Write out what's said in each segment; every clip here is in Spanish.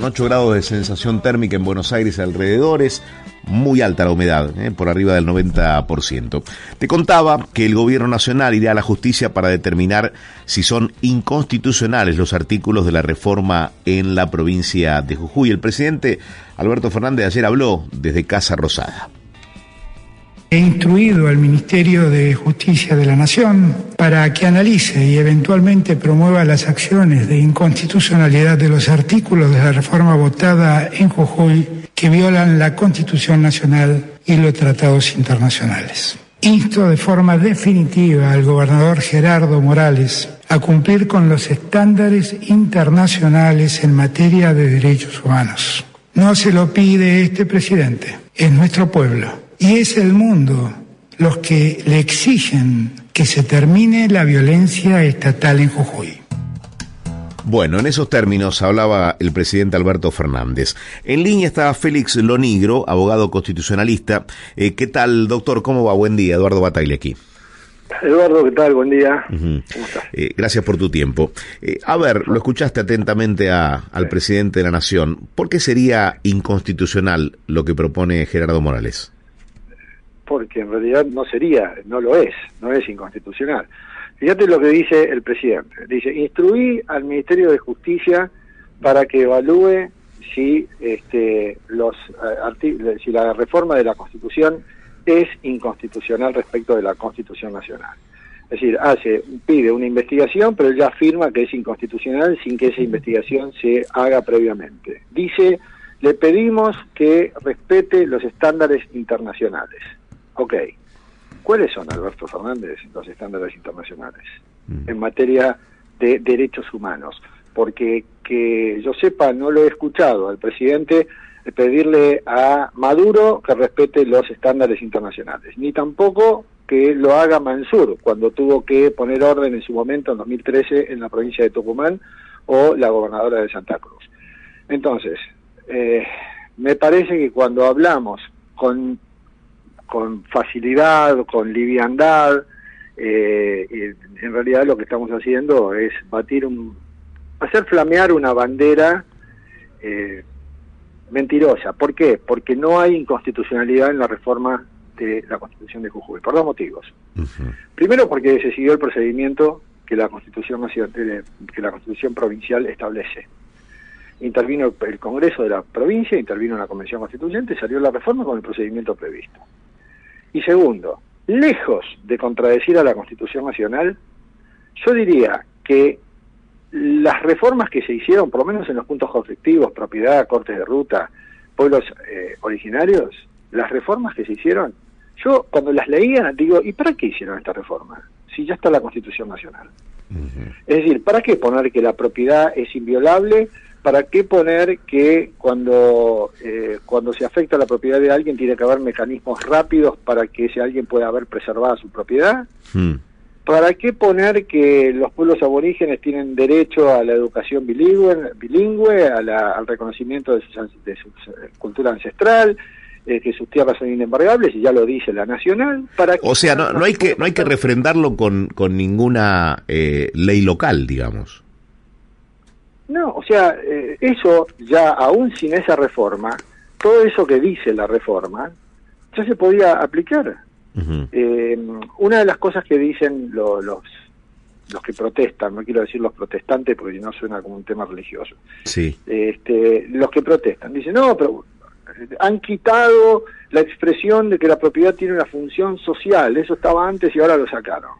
8 grados de sensación térmica en Buenos Aires alrededores, muy alta la humedad, eh, por arriba del 90%. Te contaba que el gobierno nacional irá a la justicia para determinar si son inconstitucionales los artículos de la reforma en la provincia de Jujuy. El presidente Alberto Fernández ayer habló desde Casa Rosada. He instruido al Ministerio de Justicia de la Nación para que analice y eventualmente promueva las acciones de inconstitucionalidad de los artículos de la reforma votada en Jujuy que violan la Constitución Nacional y los tratados internacionales. Insto de forma definitiva al gobernador Gerardo Morales a cumplir con los estándares internacionales en materia de derechos humanos. No se lo pide este presidente, es nuestro pueblo y es el mundo los que le exigen que se termine la violencia estatal en Jujuy. Bueno, en esos términos hablaba el presidente Alberto Fernández. En línea está Félix Lonigro, abogado constitucionalista. Eh, ¿Qué tal, doctor? ¿Cómo va? Buen día. Eduardo Bataille aquí. Eduardo, ¿qué tal? Buen día. Eh, gracias por tu tiempo. Eh, a ver, lo escuchaste atentamente al presidente de la Nación. ¿Por qué sería inconstitucional lo que propone Gerardo Morales? Porque en realidad no sería, no lo es, no es inconstitucional. Fíjate lo que dice el presidente. Dice, instruí al Ministerio de Justicia para que evalúe si este, los eh, si la reforma de la Constitución es inconstitucional respecto de la Constitución Nacional. Es decir, hace, pide una investigación, pero ya afirma que es inconstitucional sin que esa investigación se haga previamente. Dice, le pedimos que respete los estándares internacionales. Ok, ¿cuáles son, Alberto Fernández, los estándares internacionales mm. en materia de derechos humanos? Porque que yo sepa, no lo he escuchado al presidente pedirle a Maduro que respete los estándares internacionales, ni tampoco que lo haga Mansur cuando tuvo que poner orden en su momento, en 2013, en la provincia de Tucumán, o la gobernadora de Santa Cruz. Entonces, eh, me parece que cuando hablamos con con facilidad, con liviandad. Eh, en realidad lo que estamos haciendo es batir un, hacer flamear una bandera eh, mentirosa. ¿Por qué? Porque no hay inconstitucionalidad en la reforma de la Constitución de Jujuy, por dos motivos. Primero porque se siguió el procedimiento que la Constitución que la Constitución provincial establece. Intervino el Congreso de la provincia, intervino una convención constituyente, salió la reforma con el procedimiento previsto. Y segundo, lejos de contradecir a la Constitución Nacional, yo diría que las reformas que se hicieron, por lo menos en los puntos conflictivos, propiedad, cortes de ruta, pueblos eh, originarios, las reformas que se hicieron, yo cuando las leía digo, ¿y para qué hicieron esta reforma? Si ya está la Constitución Nacional. Es decir, ¿para qué poner que la propiedad es inviolable ¿para qué poner que cuando, eh, cuando se afecta la propiedad de alguien tiene que haber mecanismos rápidos para que ese alguien pueda haber preservado su propiedad? Hmm. ¿Para qué poner que los pueblos aborígenes tienen derecho a la educación bilingüe, bilingüe al reconocimiento de su, de su cultura ancestral? Eh, que sus tierras son inembargables y ya lo dice la nacional para o sea no, no hay que no hay que refrendarlo con, con ninguna eh, ley local digamos no, o sea, eh, eso ya aún sin esa reforma, todo eso que dice la reforma, ya se podía aplicar. Eh, una de las cosas que dicen los los que protestan, no quiero decir los protestantes porque no suena como un tema religioso. Sí. Este, los que protestan dicen, "No, pero han quitado la expresión de que la propiedad tiene una función social, eso estaba antes y ahora lo sacaron."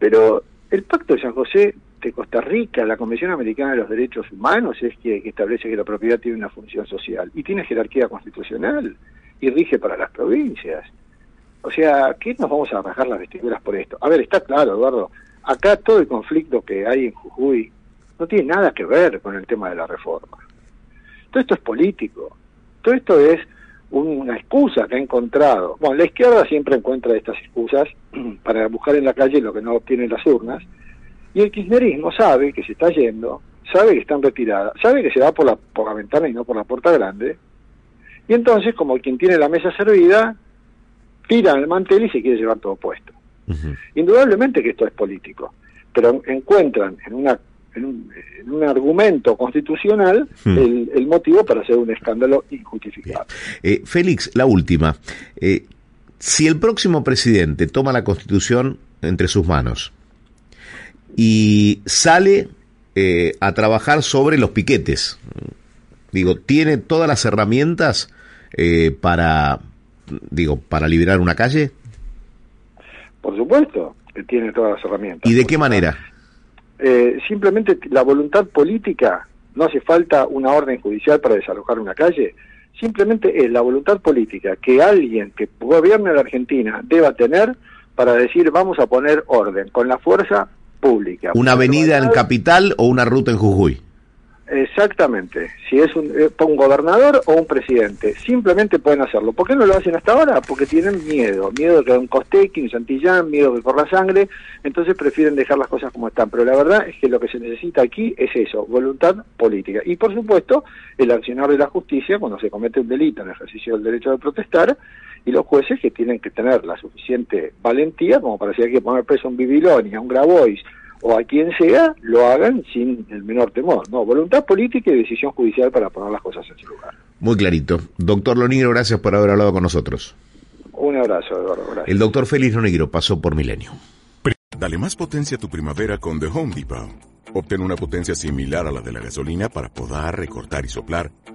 Pero el Pacto de San José de Costa Rica, la Convención Americana de los Derechos Humanos es que, establece que la propiedad tiene una función social y tiene jerarquía constitucional y rige para las provincias. O sea, ¿qué nos vamos a bajar las vestiduras por esto? A ver, está claro, Eduardo, acá todo el conflicto que hay en Jujuy no tiene nada que ver con el tema de la reforma. Todo esto es político. Todo esto es una excusa que ha encontrado. Bueno, la izquierda siempre encuentra estas excusas para buscar en la calle lo que no obtienen las urnas. Y el kirchnerismo sabe que se está yendo, sabe que está en retirada, sabe que se va por la, por la ventana y no por la puerta grande. Y entonces, como quien tiene la mesa servida, tira el mantel y se quiere llevar todo puesto. Indudablemente que esto es político, pero encuentran en una en un, argumento constitucional hmm. el, motivo para hacer un escándalo injustificado. Eh, Félix, la última. Eh, si el próximo presidente toma la constitución entre sus manos y sale eh, a trabajar sobre los piquetes, digo, tiene todas las herramientas para, digo, para liberar una calle. Por supuesto, que tiene todas las herramientas. ¿Y de qué manera? Eh, simplemente la voluntad política, no hace falta una orden judicial para desalojar una calle, simplemente es la voluntad política que alguien que gobierne la Argentina deba tener para decir vamos a poner orden con la fuerza pública. ¿Una avenida en Capital o una ruta en Jujuy? Exactamente, si es un, eh, un, gobernador o un presidente, simplemente pueden hacerlo. ¿Por qué no lo hacen hasta ahora? Porque tienen miedo, miedo de que un Costequi, un Santillán, miedo de que corra sangre, entonces prefieren dejar las cosas como están. Pero la verdad es que lo que se necesita aquí es eso, voluntad política. Y por supuesto, el accionar de la justicia cuando se comete un delito en el ejercicio del derecho de protestar, y los jueces que tienen que tener la suficiente valentía como para decir hay que poner preso a un Bibiloni, a un Grabois, o a quien sea, lo hagan sin el menor temor. No, voluntad política y decisión judicial para poner las cosas en su lugar. Muy clarito. Doctor Lonigro, gracias por haber hablado con nosotros. Un abrazo, Eduardo. Gracias. El doctor Félix Lonigro pasó por Milenio. Dale más potencia a tu primavera con The Home Depot. Obtén una potencia similar a la de la gasolina para poder recortar y soplar